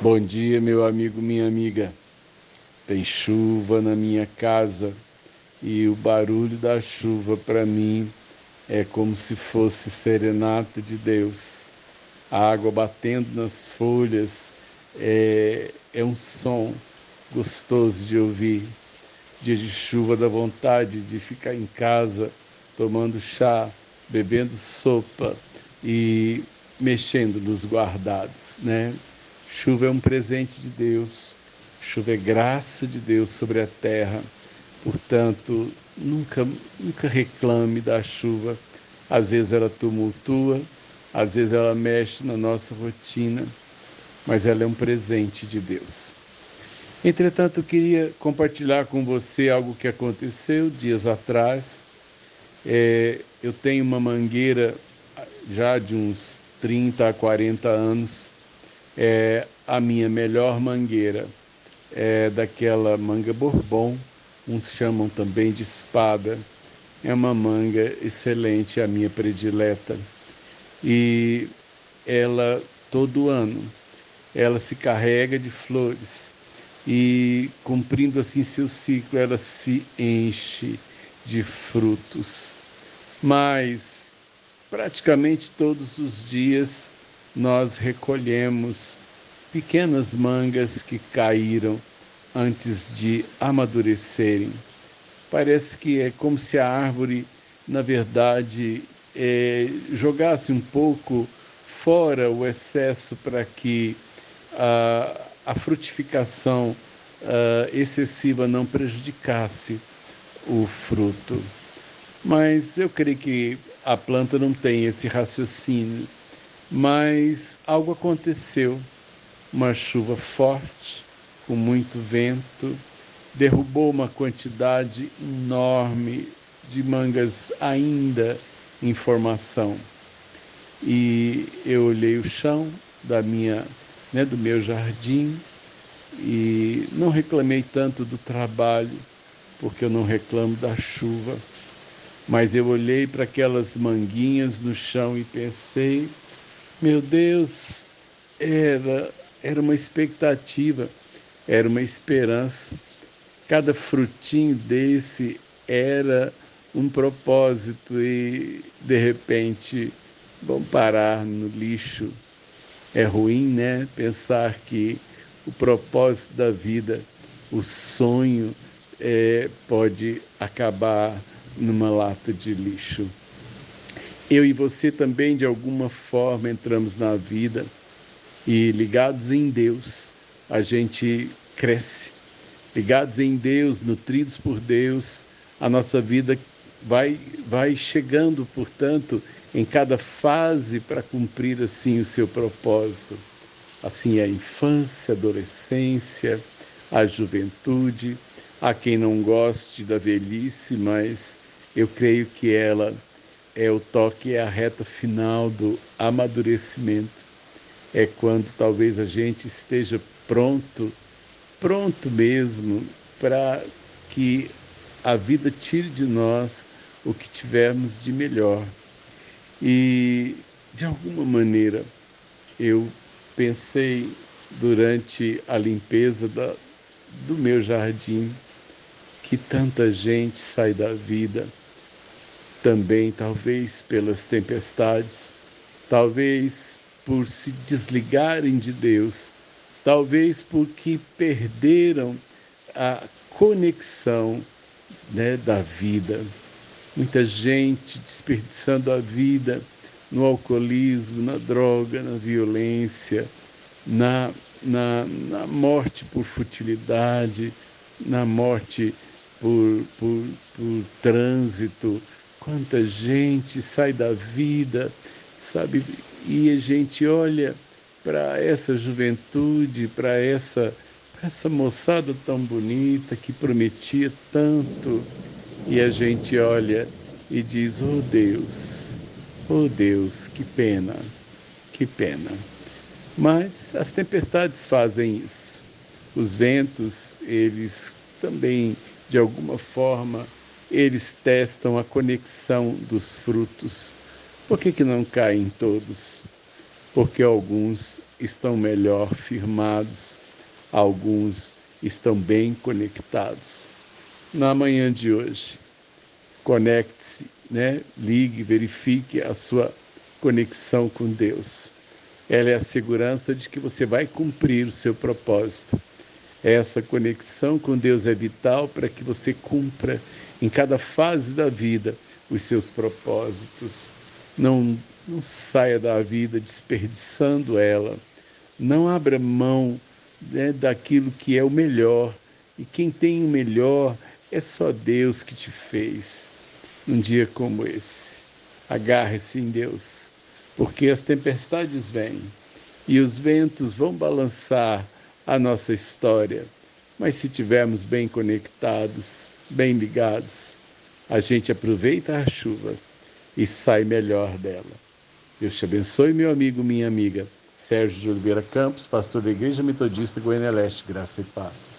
Bom dia, meu amigo, minha amiga. Tem chuva na minha casa e o barulho da chuva para mim é como se fosse serenata de Deus. A água batendo nas folhas é, é um som gostoso de ouvir. Dia de chuva dá vontade de ficar em casa tomando chá, bebendo sopa e mexendo nos guardados, né? Chuva é um presente de Deus, chuva é graça de Deus sobre a terra. Portanto, nunca, nunca reclame da chuva. Às vezes ela tumultua, às vezes ela mexe na nossa rotina, mas ela é um presente de Deus. Entretanto, queria compartilhar com você algo que aconteceu dias atrás. É, eu tenho uma mangueira já de uns 30 a 40 anos, é a minha melhor mangueira. É daquela manga bourbon, uns chamam também de espada. É uma manga excelente, a minha predileta. E ela, todo ano, ela se carrega de flores e, cumprindo assim seu ciclo, ela se enche de frutos. Mas praticamente todos os dias nós recolhemos pequenas mangas que caíram antes de amadurecerem. Parece que é como se a árvore, na verdade, é, jogasse um pouco fora o excesso para que a, a frutificação a, excessiva não prejudicasse o fruto. Mas eu creio que a planta não tem esse raciocínio. Mas algo aconteceu. Uma chuva forte, com muito vento, derrubou uma quantidade enorme de mangas ainda em formação. E eu olhei o chão da minha, né, do meu jardim e não reclamei tanto do trabalho, porque eu não reclamo da chuva mas eu olhei para aquelas manguinhas no chão e pensei, meu Deus, era, era uma expectativa, era uma esperança. Cada frutinho desse era um propósito e de repente vão parar no lixo. É ruim, né? Pensar que o propósito da vida, o sonho, é, pode acabar numa lata de lixo. Eu e você também, de alguma forma, entramos na vida e ligados em Deus, a gente cresce. Ligados em Deus, nutridos por Deus, a nossa vida vai, vai chegando, portanto, em cada fase para cumprir assim o seu propósito. Assim é a infância, a adolescência, a juventude, há quem não goste da velhice, mas eu creio que ela é o toque, é a reta final do amadurecimento. É quando talvez a gente esteja pronto, pronto mesmo, para que a vida tire de nós o que tivermos de melhor. E, de alguma maneira, eu pensei durante a limpeza da, do meu jardim que tanta gente sai da vida também talvez pelas tempestades, talvez por se desligarem de Deus, talvez porque perderam a conexão né, da vida. Muita gente desperdiçando a vida no alcoolismo, na droga, na violência, na, na, na morte por futilidade, na morte por, por, por trânsito, Quanta gente sai da vida, sabe? E a gente olha para essa juventude, para essa, essa moçada tão bonita que prometia tanto, e a gente olha e diz: Oh Deus, oh Deus, que pena, que pena. Mas as tempestades fazem isso. Os ventos, eles também, de alguma forma, eles testam a conexão dos frutos. Por que, que não caem todos? porque alguns estão melhor firmados, alguns estão bem conectados. Na manhã de hoje, conecte-se, né? ligue, verifique a sua conexão com Deus. Ela é a segurança de que você vai cumprir o seu propósito. Essa conexão com Deus é vital para que você cumpra em cada fase da vida os seus propósitos. Não, não saia da vida desperdiçando ela. Não abra mão né, daquilo que é o melhor. E quem tem o melhor é só Deus que te fez. Num dia como esse, agarre-se em Deus, porque as tempestades vêm e os ventos vão balançar a nossa história. Mas se tivermos bem conectados, bem ligados, a gente aproveita a chuva e sai melhor dela. Deus te abençoe, meu amigo, minha amiga. Sérgio de Oliveira Campos, pastor da Igreja Metodista Goiânia Leste, graça e paz.